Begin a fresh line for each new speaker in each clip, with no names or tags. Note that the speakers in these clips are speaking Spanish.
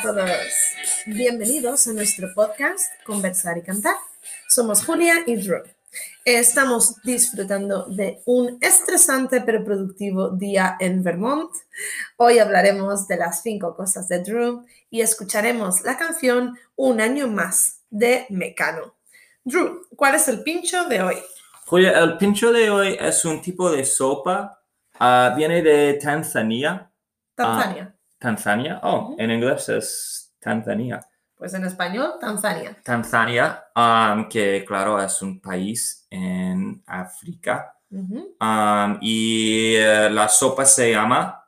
a todos. Bienvenidos a nuestro podcast Conversar y Cantar. Somos Julia y Drew. Estamos disfrutando de un estresante pero productivo día en Vermont. Hoy hablaremos de las cinco cosas de Drew y escucharemos la canción Un año más de Mecano. Drew, ¿cuál es el pincho de hoy?
Julia, el pincho de hoy es un tipo de sopa. ah, viene de Tanzania.
Tanzania.
Tanzania. Oh,
Ujú.
en inglés es Tanzania.
Pues en español, Tanzania.
Tanzania, um, que claro es un país en África. Um, y eh, la sopa se llama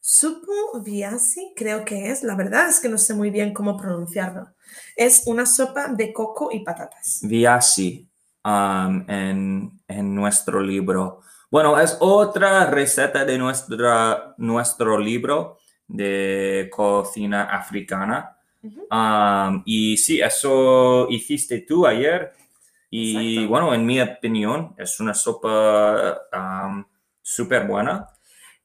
Supu viasi, creo que es. La verdad es que no sé muy bien cómo pronunciarlo. Es una sopa de coco y patatas.
viasi um, en, en nuestro libro. Bueno, es otra receta de nuestra, nuestro libro de cocina africana.
Ujú.
Um, y sí, eso hiciste tú ayer. Y
Exacto.
bueno, en mi opinión, es una sopa um, súper buena.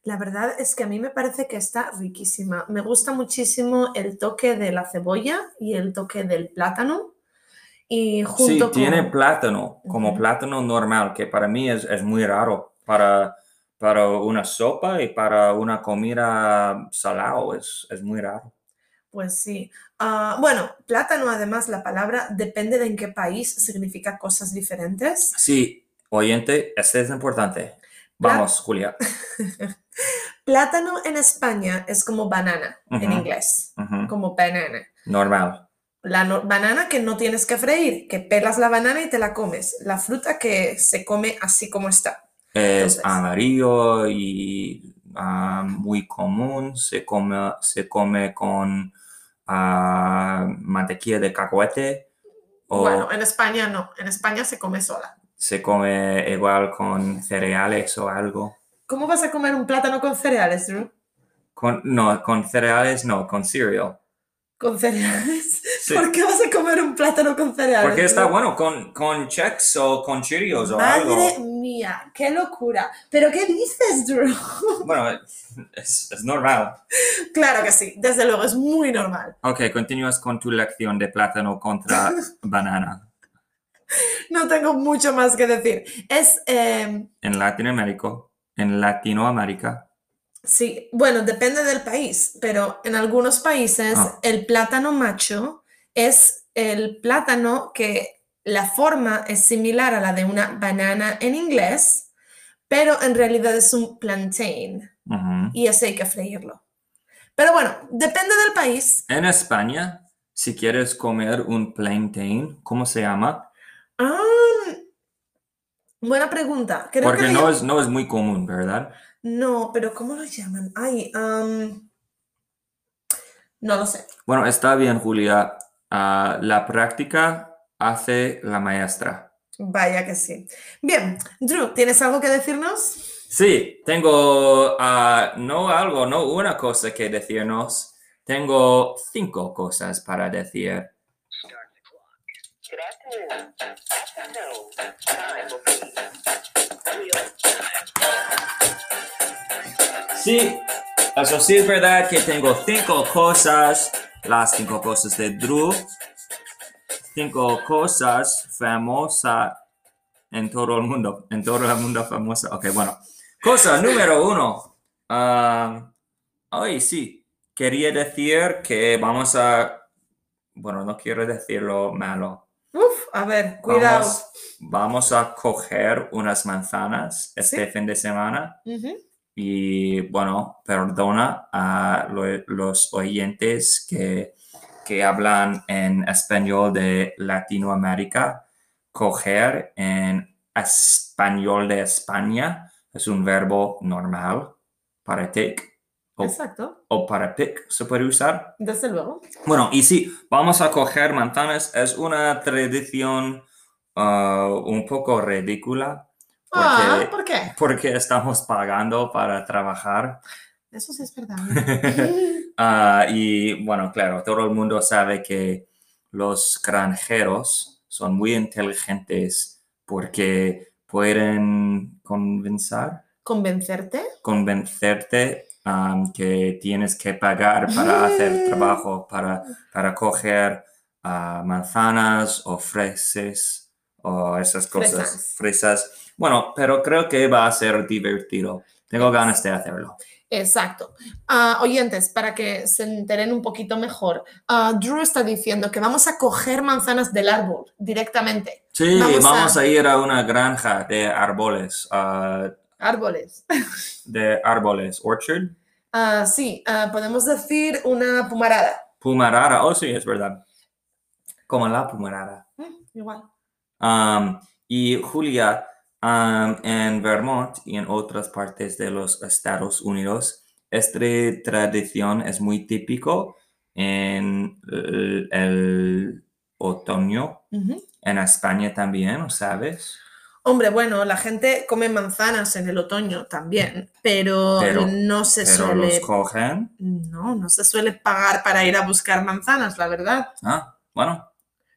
La verdad es que a mí me parece que está riquísima. Me gusta muchísimo el toque de la cebolla y el toque del plátano. Y
Sí,
junto
tiene
con...
plátano, como
Ujú.
plátano normal, que para mí es, es muy raro. Para, para una sopa y para una comida salado es, es muy raro.
Pues sí. Ah, bueno, plátano, además, la palabra depende de en qué país significa cosas diferentes.
Sí, oyente, este es importante. Vamos, Julia.
Plátano en España es como banana en inglés, como banana.
Normal.
La no- banana que no tienes que freír, que pelas la banana y te la comes. La fruta que se come así como está.
Es
Entonces.
amarillo y ah, muy común. Se come, se come con ah, mantequilla de cacahuete o
Bueno, en España no, en España se come sola.
se come igual con cereales o algo.
¿Cómo vas a comer un plátano con cereales, Drew?
Con, no, con cereales no, con cereal.
¿Con cereales?
Sí.
¿Por qué vas a comer un plátano con cereales?
Porque está bueno con, con Chex o con Cheerios o algo.
Madre mía, qué locura. ¿Pero qué dices, Drew?
Bueno, es, es normal.
claro que sí, desde luego, es muy normal.
Ok, continúas con tu lección de plátano contra banana.
No tengo mucho más que decir. Es, eh,
En Latinoamérica, en Latinoamérica,
sí, bueno, depende del país, pero en algunos países
Ah.
el plátano macho es el plátano que la forma es similar a la de una banana en inglés, pero en realidad es un plantain y ese hay que freírlo. Pero bueno, depende del país.
En España, si quieres comer un plantain, ¿cómo se llama?
Ah, buena pregunta. Creo
Porque no es, no es muy común, ¿verdad?
No, pero ¿cómo lo llaman? Ay, am, no lo sé.
Bueno, está bien, Julia. Ah, la práctica hace la maestra.
Vaya que sí. Bien, Drew, ¿tienes algo que decirnos?
Sí, tengo ah, no algo, no una cosa que decirnos. Tengo cinco cosas para decir. Sí, eso sí es verdad que tengo cinco cosas, las cinco cosas de Drew, cinco cosas famosas en todo el mundo, en todo el mundo famosa. Ok, bueno. Cosa número uno. Ah, Ay, sí, quería decir que vamos a, bueno, no quiero decirlo malo.
Uf, a ver, cuidado.
Vamos, vamos a coger unas manzanas este
Sí.
fin de semana.
Ujú.
Y bueno, perdona a lo- los oyentes que, que hablan en español de Latinoamérica. Coger en español de España es un verbo normal para take o,
Exacto,
o para pick se puede usar.
desde luego.
Bueno, y sí, vamos a coger manzanas. Es una tradición ah, un poco ridícula.
Ah,
Porque,
¿por qué?
porque estamos pagando para trabajar.
Eso sí es verdad.
Ah, y bueno, claro, todo el mundo sabe que los granjeros son muy inteligentes porque pueden convencer,
¿Convencerte?
convencerte um, que tienes que pagar para hacer trabajo, para, para coger ah, manzanas o fresas o esas cosas,
Fresas.
fresas. Bueno, pero creo que va a ser divertido. Tengo ganas de hacerlo.
Exacto. Ah, oyentes, para que se enteren un poquito mejor, ah, Drew está diciendo que vamos a coger manzanas del árbol directamente.
Sí,
Vamos
vamos,
a-
a... ir a una granja de árboles, ah,
Árboles.
de árboles, orchard,
sí, podemos decir una pumarada.
pumarara. Oh, sí, es verdad. Como la pumarara.
Mm, igual.
Um, y Julia, um, en Vermont y en otras partes de los Estados Unidos, esta tradición es muy típico en el, el otoño.
Ujú.
En España también, ¿sabes?
Hombre, bueno, la gente come manzanas en el otoño también, pero,
Pero-
no se
Pero
suele.
los cogen.
No, no se suele pagar para ir a buscar manzanas, la verdad.
Ah, bueno,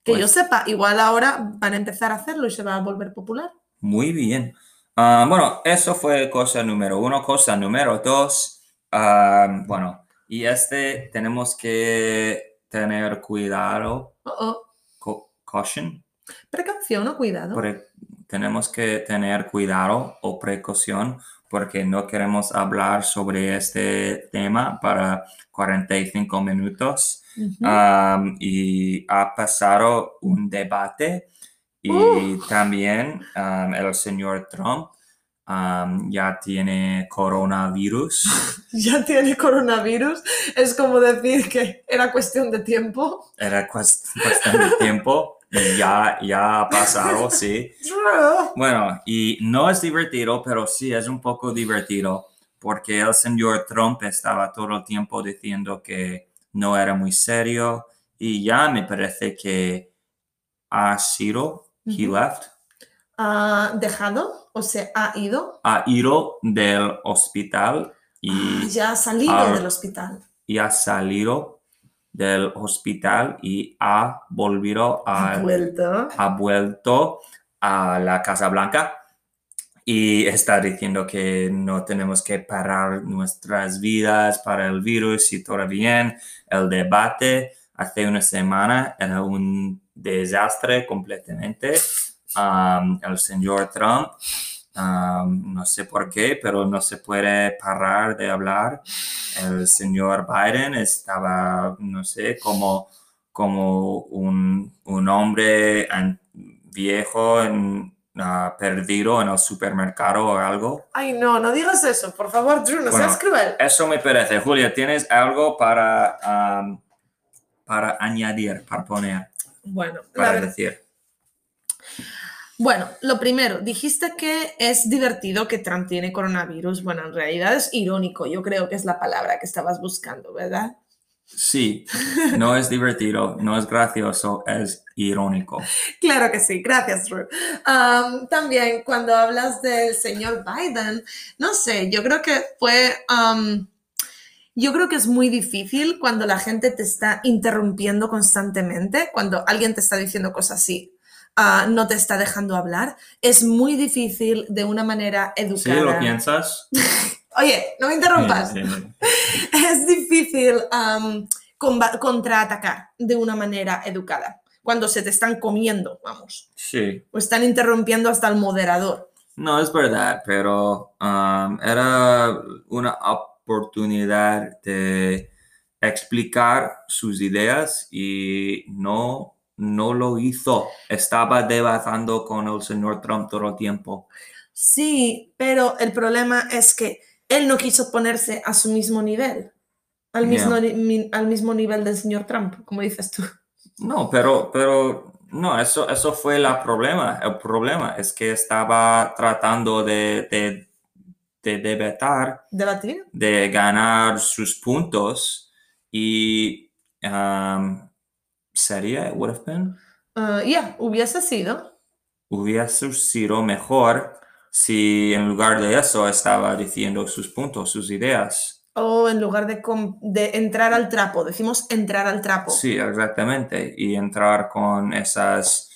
Que
Pues-
yo sepa, igual ahora van a empezar a hacerlo y se va a volver popular.
Muy bien. Ah, bueno, eso fue cosa número uno. Cosa número dos, ah, bueno, y este tenemos que tener cuidado,
Oh, oh.
co- caution,
Precaución o cuidado.
pre- tenemos que tener cuidado o precaución porque no queremos hablar sobre este tema para 45 minutos.
Ujú.
Um, y ha pasado un debate y
Uh.
también um, el señor Trump um, ya tiene coronavirus.
ya tiene coronavirus. Es como decir que era cuestión de tiempo.
Era cuest- cuestión de tiempo ya, ya ha pasado, sí. Bueno, y no es divertido, pero sí es un poco divertido porque el señor Trump estaba todo el tiempo diciendo que no era muy serio y ya me parece que ha sido, he left,
¿Ha dejado o se ha ido?
ha ido del hospital
Ah,
y,
ya ha salido
Ah.
del hospital.
y ha salido del hospital y ha volvido
Ha
a,
vuelto.
ha vuelto a la Casa Blanca y está diciendo que no tenemos que parar nuestras vidas para el virus y todo bien. El debate hace una semana era un desastre completamente. Um, el señor Trump, um, no sé por qué, pero no se puede parar de hablar. El señor Biden estaba, no sé, como, como un, un hombre viejo en- ah, perdido en el supermercado o algo.
Ay, no, no digas eso, por favor, Drew, no
Bueno,
seas cruel.
Eso me parece. Julia, ¿tienes algo para, um, para añadir, para poner,
Bueno,
para decir?
Bueno, lo primero, dijiste que es divertido que Trump tiene coronavirus. Bueno, en realidad es irónico, yo creo que es la palabra que estabas buscando, ¿verdad?
Sí, no es divertido, no es gracioso, es irónico.
Claro que sí, gracias, Drew. Am, también cuando hablas del señor Biden, no sé, yo creo que fue, yo creo que es muy difícil cuando la gente te está interrumpiendo constantemente, cuando alguien te está diciendo cosas así. ah, no te está dejando hablar, es muy difícil de una manera
¿Sí
educada.
lo piensas?
Oye, no me interrumpas.
Sí, sí.
es difícil comba- contraatacar de una manera educada cuando se te están comiendo, vamos,
Sí.
o están interrumpiendo hasta el moderador.
No, es verdad, pero um, era una oportunidad de explicar sus ideas y no, no lo hizo. Estaba debatiendo con el señor Trump todo el tiempo.
Sí, pero el problema es que él no quiso ponerse a su mismo nivel, al mismo, ni- mi- al mismo nivel del señor Trump, como dices tú.
No, pero, pero no, eso, eso fue el problema. El problema es que estaba tratando de, de, de debatar
¿Debatir?
de ganar sus puntos y um, sería, would have been,
Ah, ya, hubiese sido.
hubiese sido mejor si en lugar de eso estaba diciendo sus puntos, sus ideas.
O en lugar de, de entrar al trapo, decimos entrar al trapo.
Sí, exactamente. Y entrar con esas,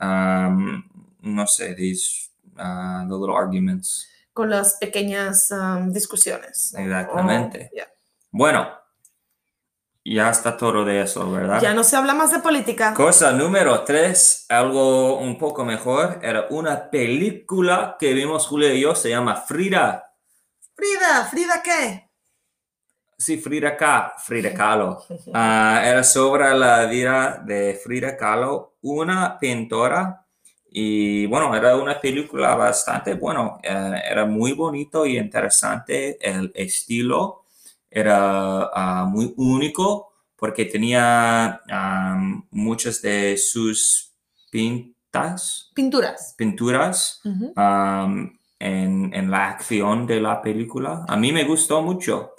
um, no sé, these uh, the little arguments.
Con las pequeñas discusiones.
Exactamente.
Oh.
Bueno, ya está todo de eso, ¿verdad?
Ya no se habla más de política.
Cosa número tres, algo un poco mejor, era una película que vimos Julia y yo, se llama Frida.
Frida, ¿Frida qué?
Sí, Frida K, Frida Kahlo. Ah, era sobre la vida de Frida Kahlo, una pintora. Y bueno, era una película bastante, bueno, eh, era muy bonito y interesante. El estilo era ah, muy único porque tenía am, muchas de sus pintas,
Pinturas.
pinturas
Ujú.
am, en, en la acción de la película. A mí me gustó mucho.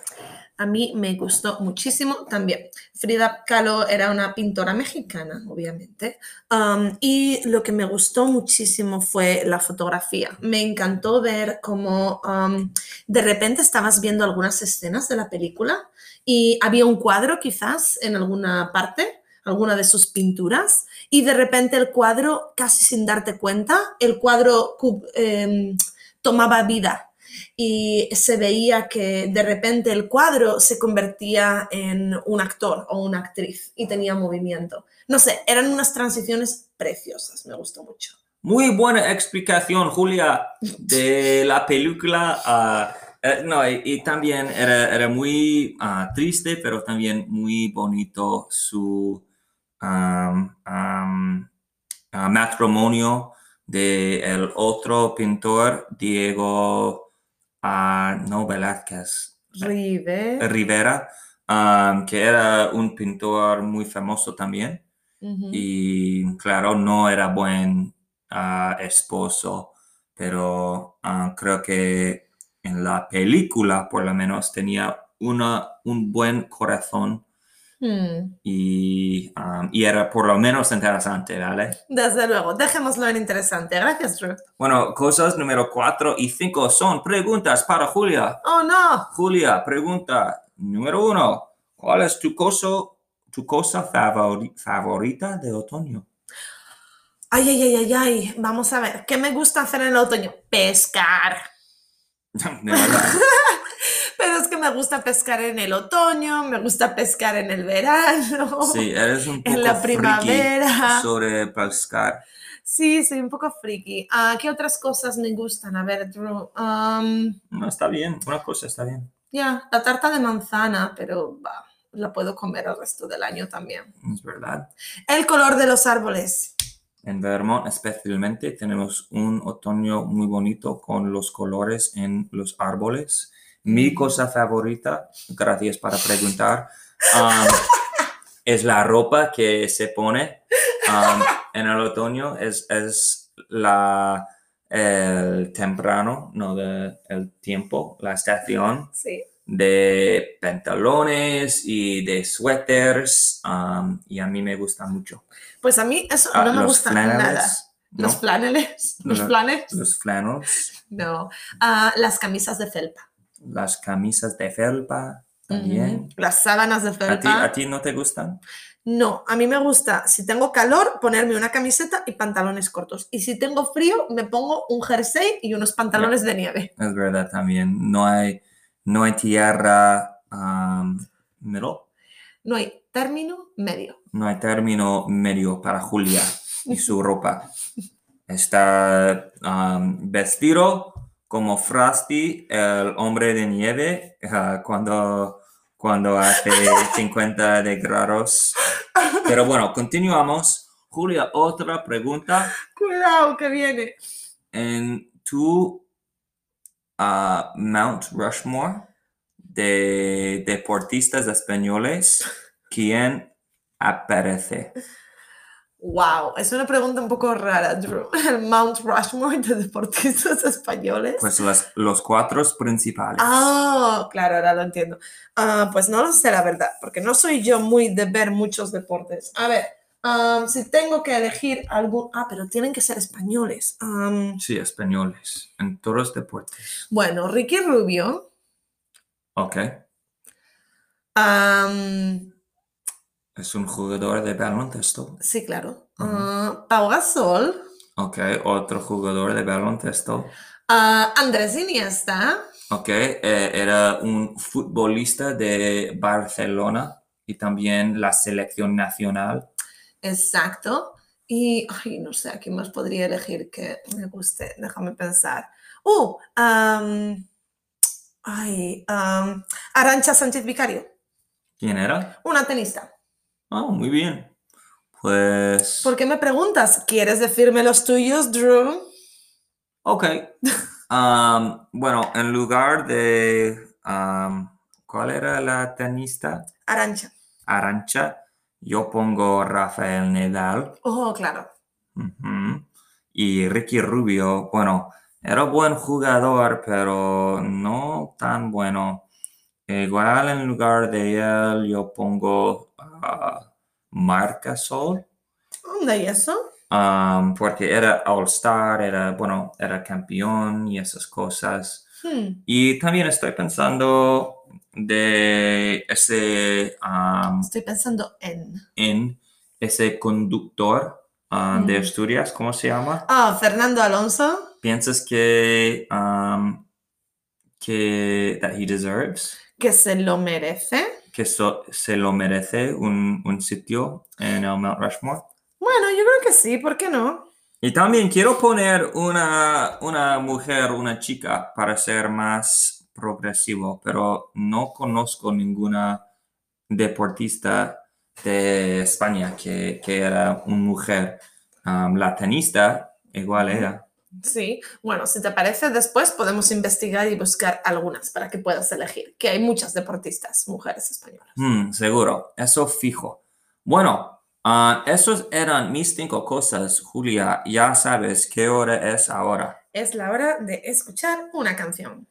A mí me gustó muchísimo también. Frida Kahlo era una pintora mexicana, obviamente. Um, y lo que me gustó muchísimo fue la fotografía. Me encantó ver cómo um, de repente estabas viendo algunas escenas de la película y había un cuadro quizás en alguna parte, alguna de sus pinturas, y de repente el cuadro, casi sin darte cuenta, el cuadro cu- em, tomaba vida y se veía que de repente el cuadro se convertía en un actor o una actriz y tenía movimiento. No sé, eran unas transiciones preciosas, me gustó mucho.
Muy buena explicación, Julia, de la película. ah, eh, no, y, también era, era muy ah, triste, pero también muy bonito su ah, matrimonio de el otro pintor, Diego, ah, no Velázquez,
Rive.
Rivera, que era un pintor muy famoso también y claro, no era buen ah, esposo, pero ah, creo que en la película por lo menos tenía una, un buen corazón
Hmm,
y, ah, y era por lo menos interesante, ¿vale?
Desde luego, dejémoslo en interesante. Gracias, Drew.
Bueno, cosas número 4 y 5 son preguntas para Julia.
Oh, no.
Julia, pregunta número 1. ¿Cuál es tu, coso, tu cosa favori- favorita de otoño?
Ay, ay, ay, ay, ay. Vamos a ver. ¿Qué me gusta hacer en el otoño? Pescar.
De verdad.
Pero es que me gusta pescar en el otoño, me gusta pescar en el verano.
Sí, eres un poco
En la primavera.
sobre pescar.
Sí, soy un poco friki. Ah, ¿Qué otras cosas me gustan? A ver, Drew. am,
No, está bien, una cosa está bien.
ya, la tarta de manzana, pero va, la puedo comer el resto del año también.
Es verdad.
El color de los árboles.
En Vermont especialmente tenemos un otoño muy bonito con los colores en los árboles. Mi cosa favorita, gracias para preguntar, um, es la ropa que se pone um, en el otoño. Es, es la, el temprano, no de, el tiempo, la estación
Sí.
de pantalones y de suéteres um, y a mí me gusta mucho.
Pues a mí eso
Ah,
no me gusta
flaneles,
nada.
¿no?
Los flaneles. Los
Los-
flanes.
Los flannels,
No. Ah, las camisas de felpa.
Las camisas de felpa también.
Las sábanas de
¿A ti,
felpa.
¿A ti no te gustan?
No, a mí me gusta, si tengo calor, ponerme una camiseta y pantalones cortos. Y si tengo frío, me pongo un jersey y unos pantalones de nieve.
Es verdad también. No hay, no hay tierra um, middle.
No hay término medio.
No hay término medio para Julia y su ropa. Está um, vestido como Frosty, el hombre de nieve, cuando, cuando hace 50 de grados. Pero bueno, continuamos. Julia, otra pregunta.
Cuidado que viene.
En tu ah, Mount Rushmore de deportistas españoles, ¿quién aparece?
Wow, es una pregunta un poco rara, Drew. El Mount Rushmore de deportistas españoles.
Pues las- los cuatro principales.
Ah, claro, ahora lo entiendo. Ah, pues no lo sé, la verdad, porque no soy yo muy de ver muchos deportes. A ver, si tengo que elegir algún... Ah, pero tienen que ser españoles.
Sí, españoles, en todos los deportes.
bueno, Ricky Rubio.
Ok.
am,
Es un jugador de baloncesto.
sí, claro.
Ujú.
Ah, Pau Gasol.
Ok, otro jugador de baloncesto.
Ah, Andrés Iniesta.
Ok, eh, era un futbolista de Barcelona y también la selección nacional.
Exacto. Y, ay, no sé, ¿a quién más podría elegir que me guste? Déjame pensar. Uh, ay, Arancha Sánchez Vicario,
¿Quién era?
una tenista.
Ah, muy bien. Pues...
¿Por qué me preguntas? ¿Quieres decirme los tuyos, Drew?
Ok. Am, bueno, en lugar de... am, ¿Cuál era la tenista?
Arancha.
Arancha. Yo pongo Rafael Nadal.
Oh, claro.
Y Ricky Rubio, bueno, era buen jugador, pero no tan bueno. Igual en lugar de él, yo pongo a Marc Gasol,
¿Dónde y eso?
um, porque era All-Star, era, bueno, era campeón y esas cosas.
Hmm,
Y también estoy pensando de ese, um,
Estoy pensando en.
en ese conductor uh, de
Mm.
Asturias, ¿cómo se llama?
Ah, Fernando Alonso.
¿Piensas que, um, que that he deserves,
que se lo merece.
que so- se lo merece un, un sitio en el Mount Rushmore?
Bueno, yo creo que sí, ¿por qué no?
Y también quiero poner una, una mujer, una chica, para ser más progresivo, pero no conozco ninguna deportista de España que, que era una mujer. Um, la tenista, igual era.
Sí, bueno, si te parece, después podemos investigar y buscar algunas para que puedas elegir, que hay muchas deportistas, mujeres españolas.
Mm, seguro, eso fijo. Bueno, ah, esos eran mis cinco cosas, Julia. Ya sabes qué hora es ahora.
Es la hora de escuchar una canción.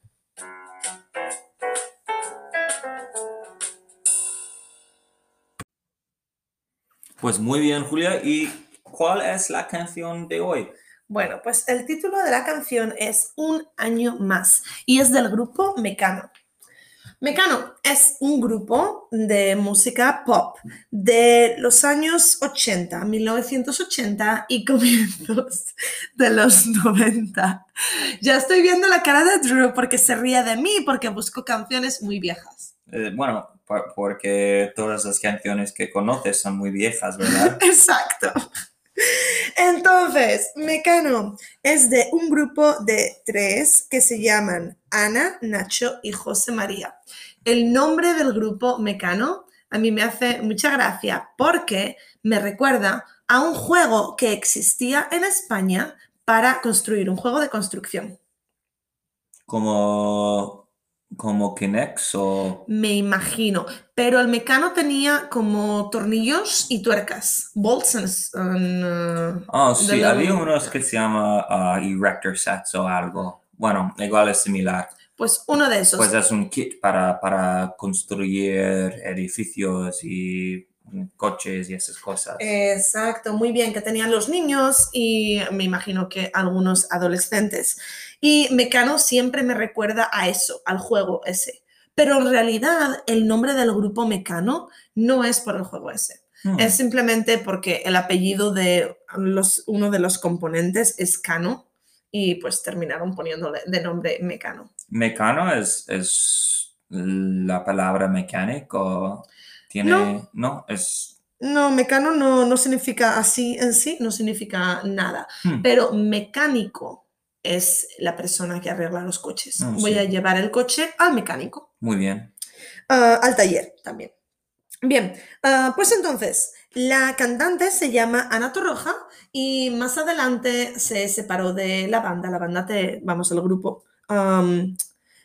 Pues muy bien, Julia. ¿Y cuál es la canción de hoy?
Bueno, pues el título de la canción es Un año más y es del grupo Mecano. Mecano es un grupo de música pop de los años 80, 1980 y comienzos de los 90. Ya estoy viendo la cara de Drew porque se ríe de mí porque busco canciones muy viejas.
Eh, bueno, por- porque todas las canciones que conoces son muy viejas, ¿verdad?
Exacto. Entonces, Mecano es de un grupo de tres que se llaman Ana, Nacho y José María. El nombre del grupo Mecano a mí me hace mucha gracia porque me recuerda a un juego que existía en España para construir, un juego de construcción.
Como, como Kinex o...
Me imagino. Pero el Mecano tenía como tornillos y tuercas. Bolts and... and, uh,
Oh, sí, había unos que se llama ah, Erector Sets o algo. Bueno, igual es similar.
Pues uno de esos.
Pues es un kit para, para construir edificios y coches y esas cosas.
Exacto, muy bien, que tenían los niños y me imagino que algunos adolescentes. Y Mecano siempre me recuerda a eso, al juego ese. Pero en realidad el nombre del grupo Mecano no es por el juego ese.
Hmm.
Es simplemente porque el apellido de los, uno de los componentes es Cano y pues terminaron poniéndole de nombre Mecano.
Mecano es, es la palabra mecánico. Tiene,
No.
no, es,
No, mecano no, no significa así en sí, no significa nada.
hmm,
Pero mecánico es la persona que arregla los coches.
Ah,
Voy
sí.
a llevar el coche al mecánico,
muy bien.
ah, al taller también. Bien, ah, pues entonces, la cantante se llama Ana Torroja y más adelante se separó de la banda, la banda, te, vamos, el grupo,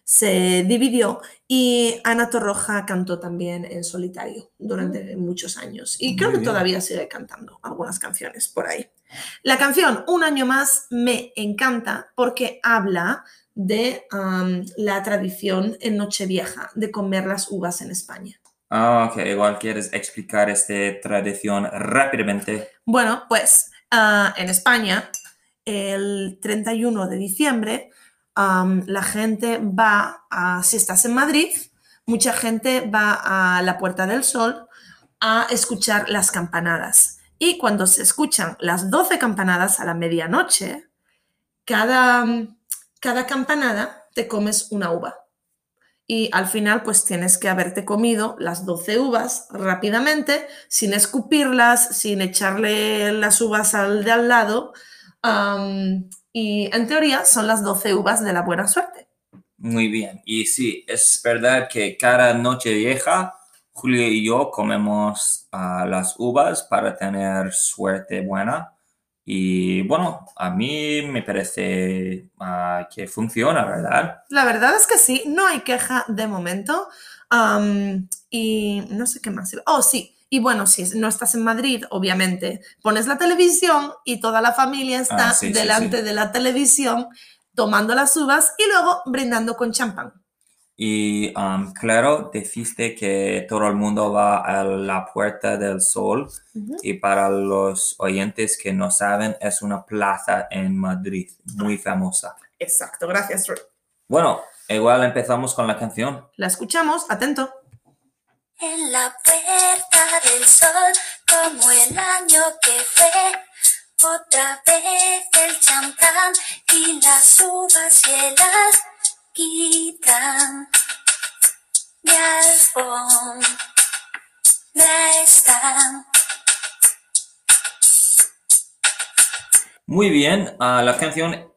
se dividió y Ana Torroja cantó también en solitario durante muchos años y creo que
bien.
todavía sigue cantando algunas canciones por ahí. La canción Un año más me encanta porque habla de la tradición en Nochevieja de comer las uvas en España.
Ah, ok, igual quieres explicar esta tradición rápidamente.
Bueno, pues ah, en España, el 31 de diciembre, la gente va a, si estás en Madrid, mucha gente va a la Puerta del Sol a escuchar las campanadas. Y cuando se escuchan las 12 campanadas a la medianoche, cada, cada campanada te comes una uva. Y al final, pues tienes que haberte comido las 12 uvas rápidamente, sin escupirlas, sin echarle las uvas al de al lado. Am, y en teoría son las 12 uvas de la buena suerte.
Muy bien. Y sí, es verdad que cada noche vieja, Julio y yo comemos ah, las uvas para tener suerte buena. Y bueno, a mí me parece ah, que funciona, ¿verdad?
La verdad es que sí, no hay queja de momento. Am, y no sé qué más. Oh, sí. Y bueno, si no estás en Madrid, obviamente, pones la televisión y toda la familia está
Ah, sí, sí,
delante
sí.
de la televisión tomando las uvas y luego brindando con champán.
Y um, claro, dijiste que todo el mundo va a la Puerta del Sol.
Ujú.
Y para los oyentes que no saben, es una plaza en Madrid, muy famosa.
Exacto, gracias.
Bueno, igual empezamos con la canción.
La escuchamos, atento.
En la puerta del sol, como el año que fue, otra vez el champán y las uvas y el alquitrán. Mi alfombra están.
Muy bien, la canción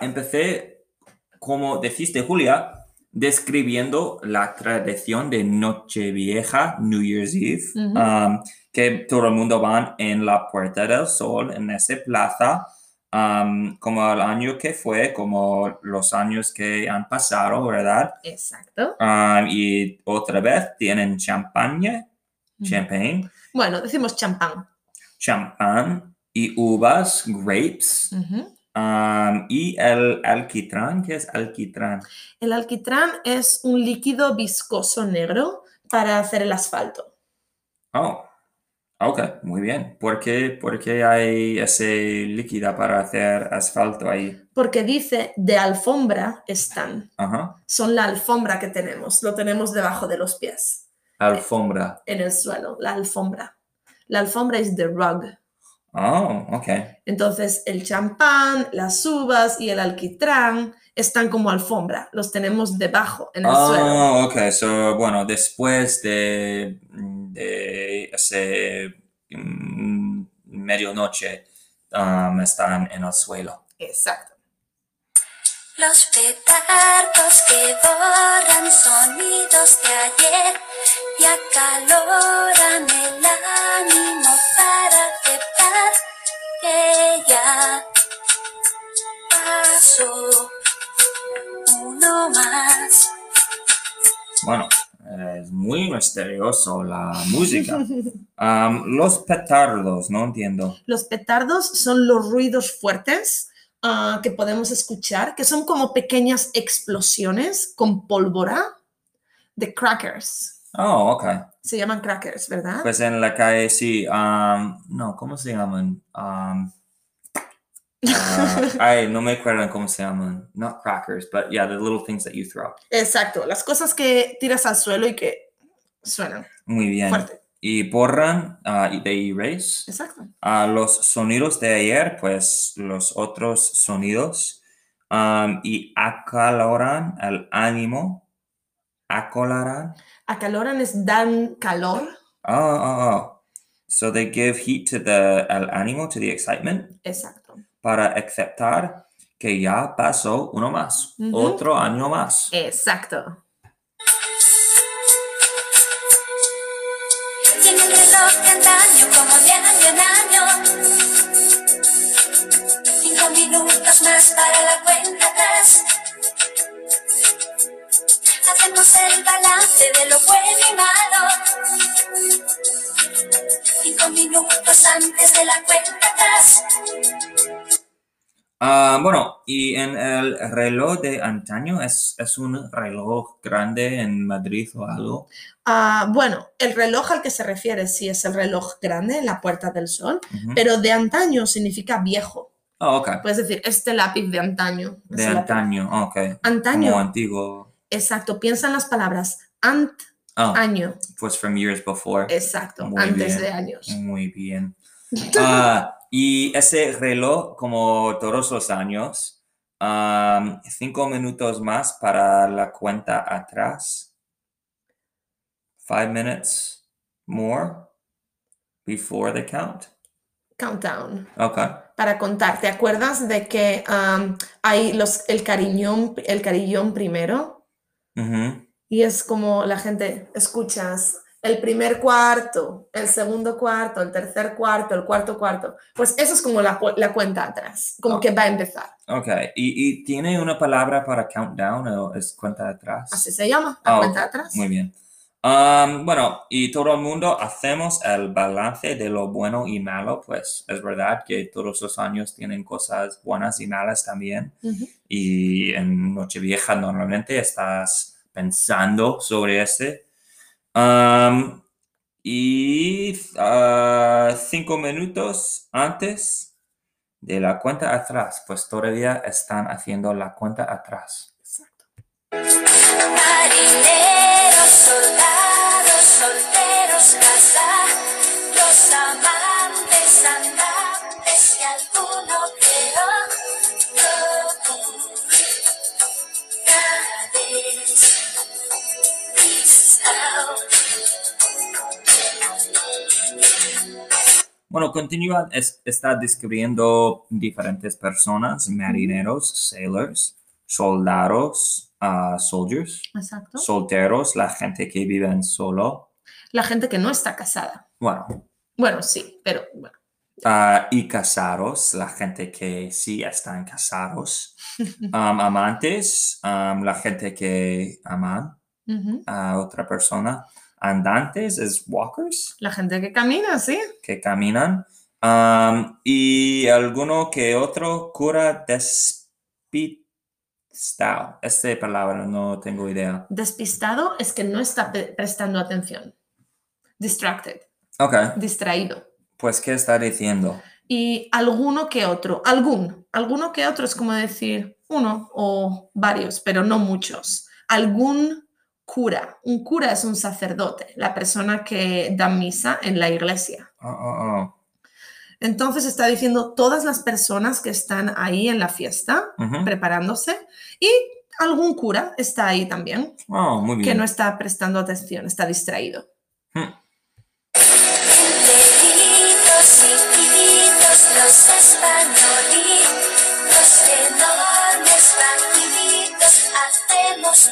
empecé, como dijiste, Julia, describiendo la tradición de Nochevieja, New Year's Eve,
Ujú.
um, que todo el mundo va en la Puerta del Sol, en esa plaza, um, como el año que fue, como los años que han pasado, ¿verdad?
Exacto.
Um, y otra vez tienen champaña,
Ujú.
champagne,
Bueno, decimos champán.
champán y uvas, grapes.
Ujú.
Um, y el alquitrán, ¿qué es alquitrán?
El alquitrán es un líquido viscoso negro para hacer el asfalto.
Oh, ok, muy bien. ¿Por qué, por qué hay ese líquido para hacer asfalto ahí?
Porque dice de alfombra están.
Ajá.
Son la alfombra que tenemos. Lo tenemos debajo de los pies,
Alfombra.
en el suelo, la alfombra. La alfombra es the rug.
Oh, ok.
Entonces, el champán, las uvas y el alquitrán están como alfombra. Los tenemos debajo, en el suelo.
Oh, ok. So, bueno, después de, de ese mm, medianoche, um, están en el suelo.
Exacto.
Los petardos que borran sonidos de ayer y acaloran el ánimo para aceptar que ya pasó uno más.
Bueno, es muy misterioso la música. Um, los petardos, no entiendo.
Los petardos son los ruidos fuertes ah, que podemos escuchar, que son como pequeñas explosiones con pólvora de crackers.
Oh, ok.
Se llaman crackers, ¿verdad?
Pues en la calle sí. um, no, ¿cómo se llaman? Um, ah, ay, no me acuerdo cómo se llaman. Not crackers, but yeah, the little things that you throw.
Exacto, las cosas que tiras al suelo y que suenan
Muy bien.
fuerte.
Y borran y de erase
Exacto.
ah, los sonidos de ayer, pues los otros sonidos. um, y acaloran el ánimo. Acoloran.
Acaloran es dan calor.
Oh, oh, oh. So they give heat to the al ánimo, to the excitement.
Exacto.
para aceptar que ya pasó uno más, otro año más.
Exacto.
Tiene el reloj de antaño como de año en año. Cinco minutos más para la cuenta atrás. Hacemos el balance de lo bueno y malo. Cinco minutos antes de la cuenta atrás.
Ah, bueno, y en el reloj de antaño, ¿es, es un reloj grande en Madrid o algo?
Ah, bueno, el reloj al que se refiere sí es el reloj grande en la Puerta del Sol,
Ujú.
pero de antaño significa viejo.
Oh, ok.
Puedes decir, este lápiz de antaño.
De
lápiz.
antaño, oh, ok.
Antaño.
Como antiguo.
Exacto, piensa en las palabras
Oh,
antaño.
pues from years before.
Exacto,
Muy
antes
bien.
de años.
Muy bien. Ah, y ese reloj, como todos los años, Um, cinco minutos más para la cuenta atrás. Five minutes more before the count.
Countdown.
Okay.
Para contar, ¿te acuerdas de que hay los, el cariñón, el carillón primero? Y es como la gente, escuchas el primer cuarto, el segundo cuarto, el tercer cuarto, el cuarto cuarto. Pues eso es como la, cu- la cuenta atrás, como que va a empezar.
Okay. ¿Y, y tiene una palabra para countdown o es cuenta atrás?
Así se llama, la
Ah,
cuenta
ok,
atrás.
Muy bien. Um, bueno, y todo el mundo hacemos el balance de lo bueno y malo, pues es verdad que todos los años tienen cosas buenas y malas también. Y en Nochevieja normalmente estás pensando sobre ese. Um, y ah, cinco minutos antes de la cuenta atrás, pues todavía están haciendo la cuenta atrás.
Exacto.
Soldados, solteros, casados, amantes, andantes y alguno creo
Bueno, continúa, es- está describiendo diferentes personas, marineros, sailors, soldados, soldiers,
Exacto.
solteros, la gente que viven solo,
La gente que no está casada.
bueno,
Bueno, sí, pero bueno.
ah, y casados, la gente que sí están casados, Um, amantes, um, la gente que aman
Ujú.
a otra persona, andantes es walkers,
La gente que camina, sí.
que caminan, um, y alguno que otro cura despistado. Esta palabra no tengo idea.
Despistado es que no está prestando atención. Distracted,
Ok,
distraído.
pues ¿qué está diciendo?
Y alguno que otro, algún, alguno que otro es como decir uno o varios, pero no muchos. Algún cura. Un cura es un sacerdote, la persona que da misa en la iglesia.
Oh, oh,
Entonces está diciendo todas las personas que están ahí en la fiesta, preparándose, y algún cura está ahí también,
Oh, muy
que
bien.
no está prestando atención, está distraído.
Hmm.
Los enormes hacemos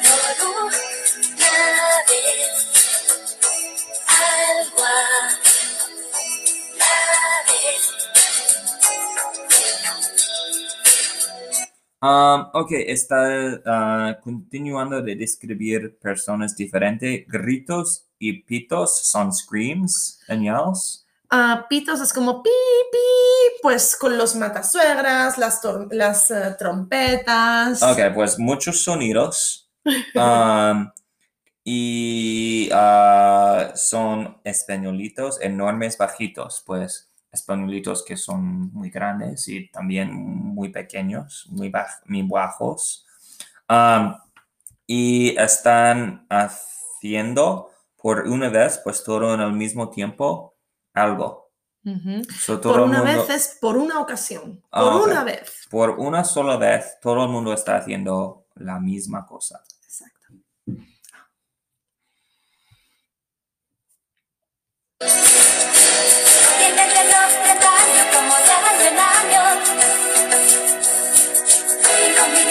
Um, ok, está ah, continuando de describir personas diferentes. Gritos y pitos son screams and yells.
Ah, pitos es como pi, pi, pues con los matasuegras, las, las eh, trompetas.
Ok, pues muchos sonidos. Um, y ah, son españolitos enormes, bajitos, pues españolitos que son muy grandes y también muy pequeños, muy, baj- muy bajos. Um, y están haciendo por una vez, pues todo en el mismo tiempo, algo.
Ujú.
So, todo
Por una
mundo-
vez es por una ocasión,
Ah,
por una vez.
por una sola vez, todo el mundo está haciendo la misma cosa.
Exacto.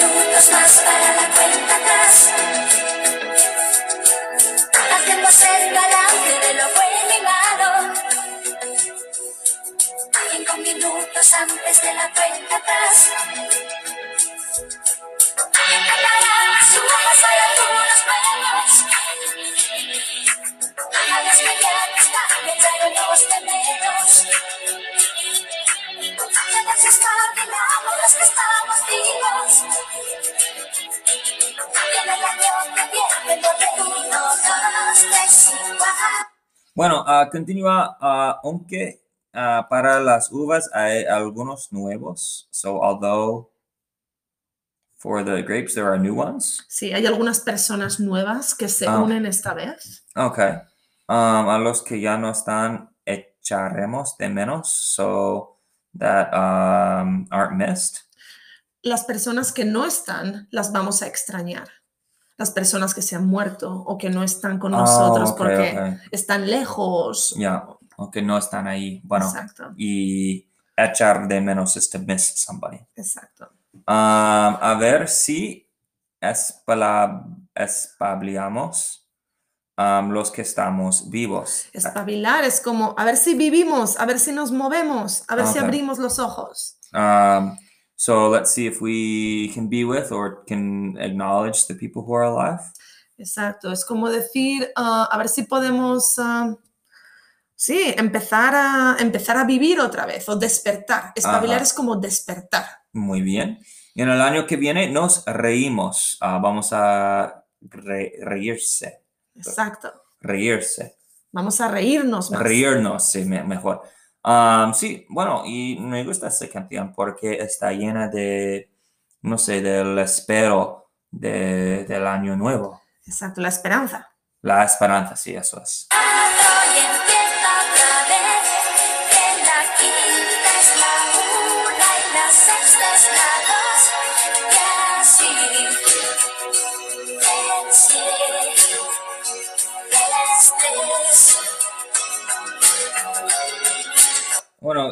Minutos más para la cuenta atrás. Hacemos el balance de lo bueno y malo. Cinco minutos antes de la cuenta atrás. Cantarán las uvas a algunos nuevos. A las mañanas también traeremos temeros.
Bueno, ah, continúa, ah, aunque ah, para las uvas hay algunos nuevos. So, although for the grapes there are new ones.
Sí, hay algunas personas nuevas que se
Ah.
unen esta vez.
Okay. Um, a los que ya no están, echaremos de menos so that um, aren't missed.
las personas que no están las vamos a extrañar. Las personas que se han muerto o que no están con
Ah,
nosotros
ok,
porque
ok.
están lejos.
Ya, o que no están ahí. Bueno,
Exacto,
y echar de menos este miss somebody.
exacto.
Um, a ver si espabilamos um, los que estamos vivos.
Espabilar es como, a ver si vivimos, a ver si nos movemos, a ver si
Ok.
abrimos los ojos.
Um, so let's see if we can be with or can acknowledge the people who are alive.
Exacto, es como decir, ah, a ver si podemos, ah, sí, empezar a, empezar a vivir otra vez o despertar. Espabilar
Ajá.
es como despertar.
Muy bien. Y en el año que viene nos reímos. Ah, vamos a re- reírse.
Exacto.
Reírse.
Vamos a reírnos más.
Reírnos, sí, me- mejor. Um, sí, bueno, y me gusta esta canción porque está llena de, no sé, del espero de- del año nuevo.
Exacto, la esperanza.
La esperanza, sí, eso es.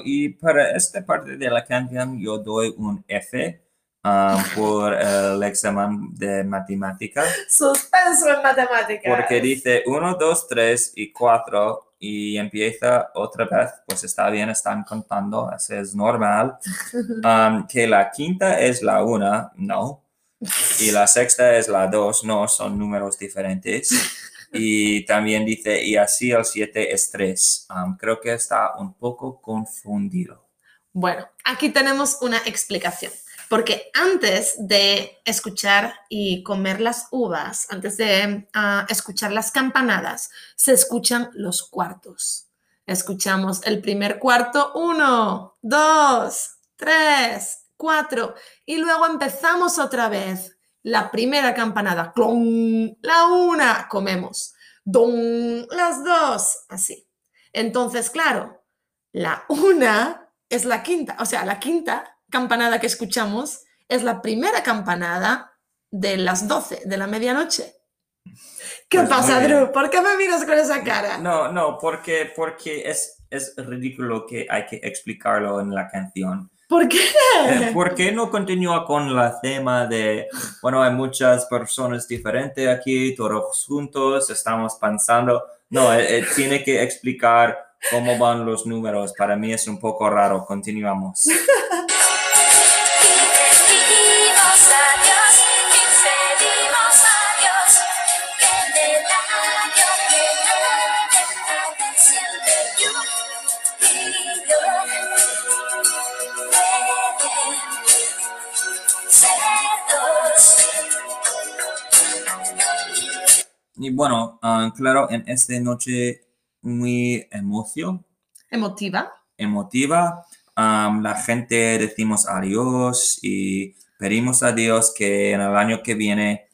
Y
para esta parte de la canción yo doy un F um, por el examen de matemática.
Suspenso en matemáticas.
Porque dice 1, 2, 3 y 4 y empieza otra vez, pues está bien, están contando, eso es normal. Um, que la quinta es la 1, no. Y la sexta es la 2, no, son números diferentes. Y también dice, y así el 7 es 3. Um, creo que está un poco confundido.
Bueno, aquí tenemos una explicación. Porque antes de escuchar y comer las uvas, antes de ah, escuchar las campanadas, se escuchan los cuartos. Escuchamos el primer cuarto, uno, dos, tres, cuatro, y luego empezamos otra vez. La primera campanada, clon, la una, comemos, don, las dos, así. Entonces, claro, la una es la quinta, o sea, la quinta campanada que escuchamos es la primera campanada de las 12 de la medianoche. ¿Qué
Pues
pasa. Drew? ¿Por qué me miras con esa cara?
No, no, porque, porque es, es ridículo que hay que explicarlo en la canción.
¿Por qué?
Eh, ¿Por qué no continúa con la tema de, bueno, hay muchas personas diferentes aquí, todos juntos, estamos pensando? No, eh, eh, tiene que explicar cómo van los números. Para mí es un poco raro. Continuamos.
Y
bueno, ah, claro, en esta noche muy emoción,
Emotiva.
emotiva, la gente decimos adiós y pedimos a Dios que en el año que viene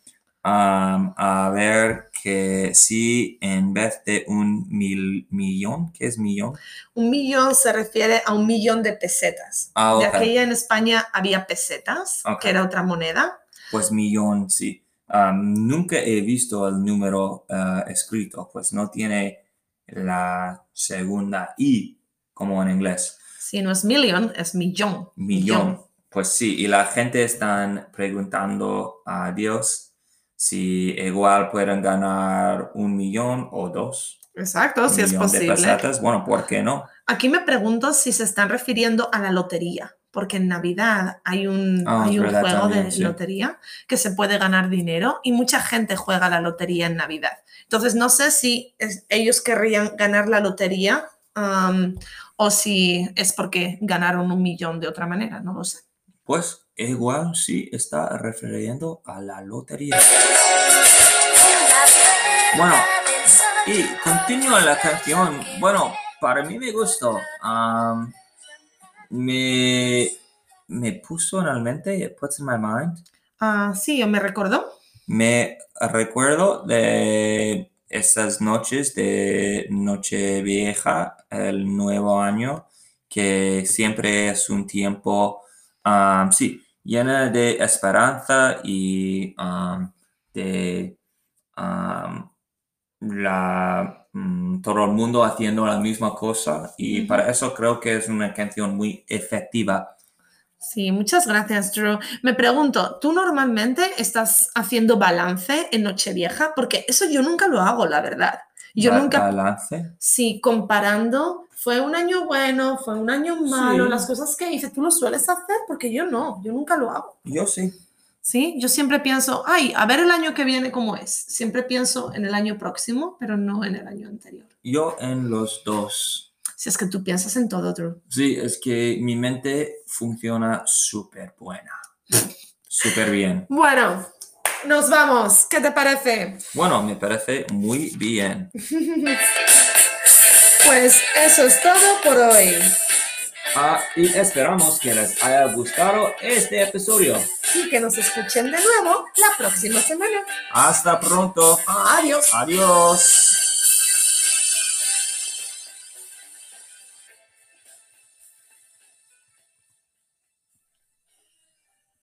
a ver que si en vez de un mil, millón, ¿qué es millón?
Un millón se refiere a un millón de pesetas.
Ah,
De aquella en España había pesetas, que era otra moneda.
Pues millón, sí. Am, nunca he visto el número ah, escrito, pues no tiene la segunda I como en inglés.
Si no es million, es millón.
Millón. Pues sí, y la gente están preguntando a Dios si igual pueden ganar un millón o dos.
Exacto, si es
millón de
posible.
pesetas. Bueno, ¿por qué no?
Aquí me pregunto si se están refiriendo a la lotería, porque en Navidad hay un,
Ah,
hay un
verdad
juego
también,
de
sí.
lotería que se puede ganar dinero y mucha gente juega la lotería en Navidad. Entonces, no sé si es- ellos querrían ganar la lotería am, o si es porque ganaron un millón de otra manera, no lo sé.
Pues igual sí está refiriendo a la lotería. Bueno, Y continúa la canción. Bueno, para mí me gustó. Am, me, me puso en la mente, it puts in my mind.
Ah, sí, me recordó.
Me recuerdo de esas noches de Nochevieja, el nuevo año, que siempre es un tiempo, am, sí, llena de esperanza y um, de um, la, mm, todo el mundo haciendo la misma cosa y para eso creo que es una canción muy efectiva.
Sí, muchas gracias, Drew. Me pregunto, ¿tú normalmente estás haciendo balance en Nochevieja? Porque eso yo nunca lo hago, la verdad. Yo
Ba-
nunca,
Balance.
sí, comparando, fue un año bueno, fue un año malo,
Sí.
las cosas que hice, ¿tú lo sueles hacer? Porque yo no, yo nunca lo hago.
Yo sí.
Sí, yo siempre pienso, ay, a ver el año que viene cómo es. Siempre pienso en el año próximo, pero no en el año anterior.
Yo en los dos.
Si es que tú piensas en todo, Drew.
Sí, es que mi mente funciona súper buena. Súper bien.
Bueno, nos vamos. ¿Qué te parece?
Bueno, me parece muy bien.
Pues eso es todo por hoy.
Ah, y esperamos que les haya gustado este episodio.
Y que nos escuchen de nuevo la próxima semana.
Hasta pronto.
Adiós.
Adiós.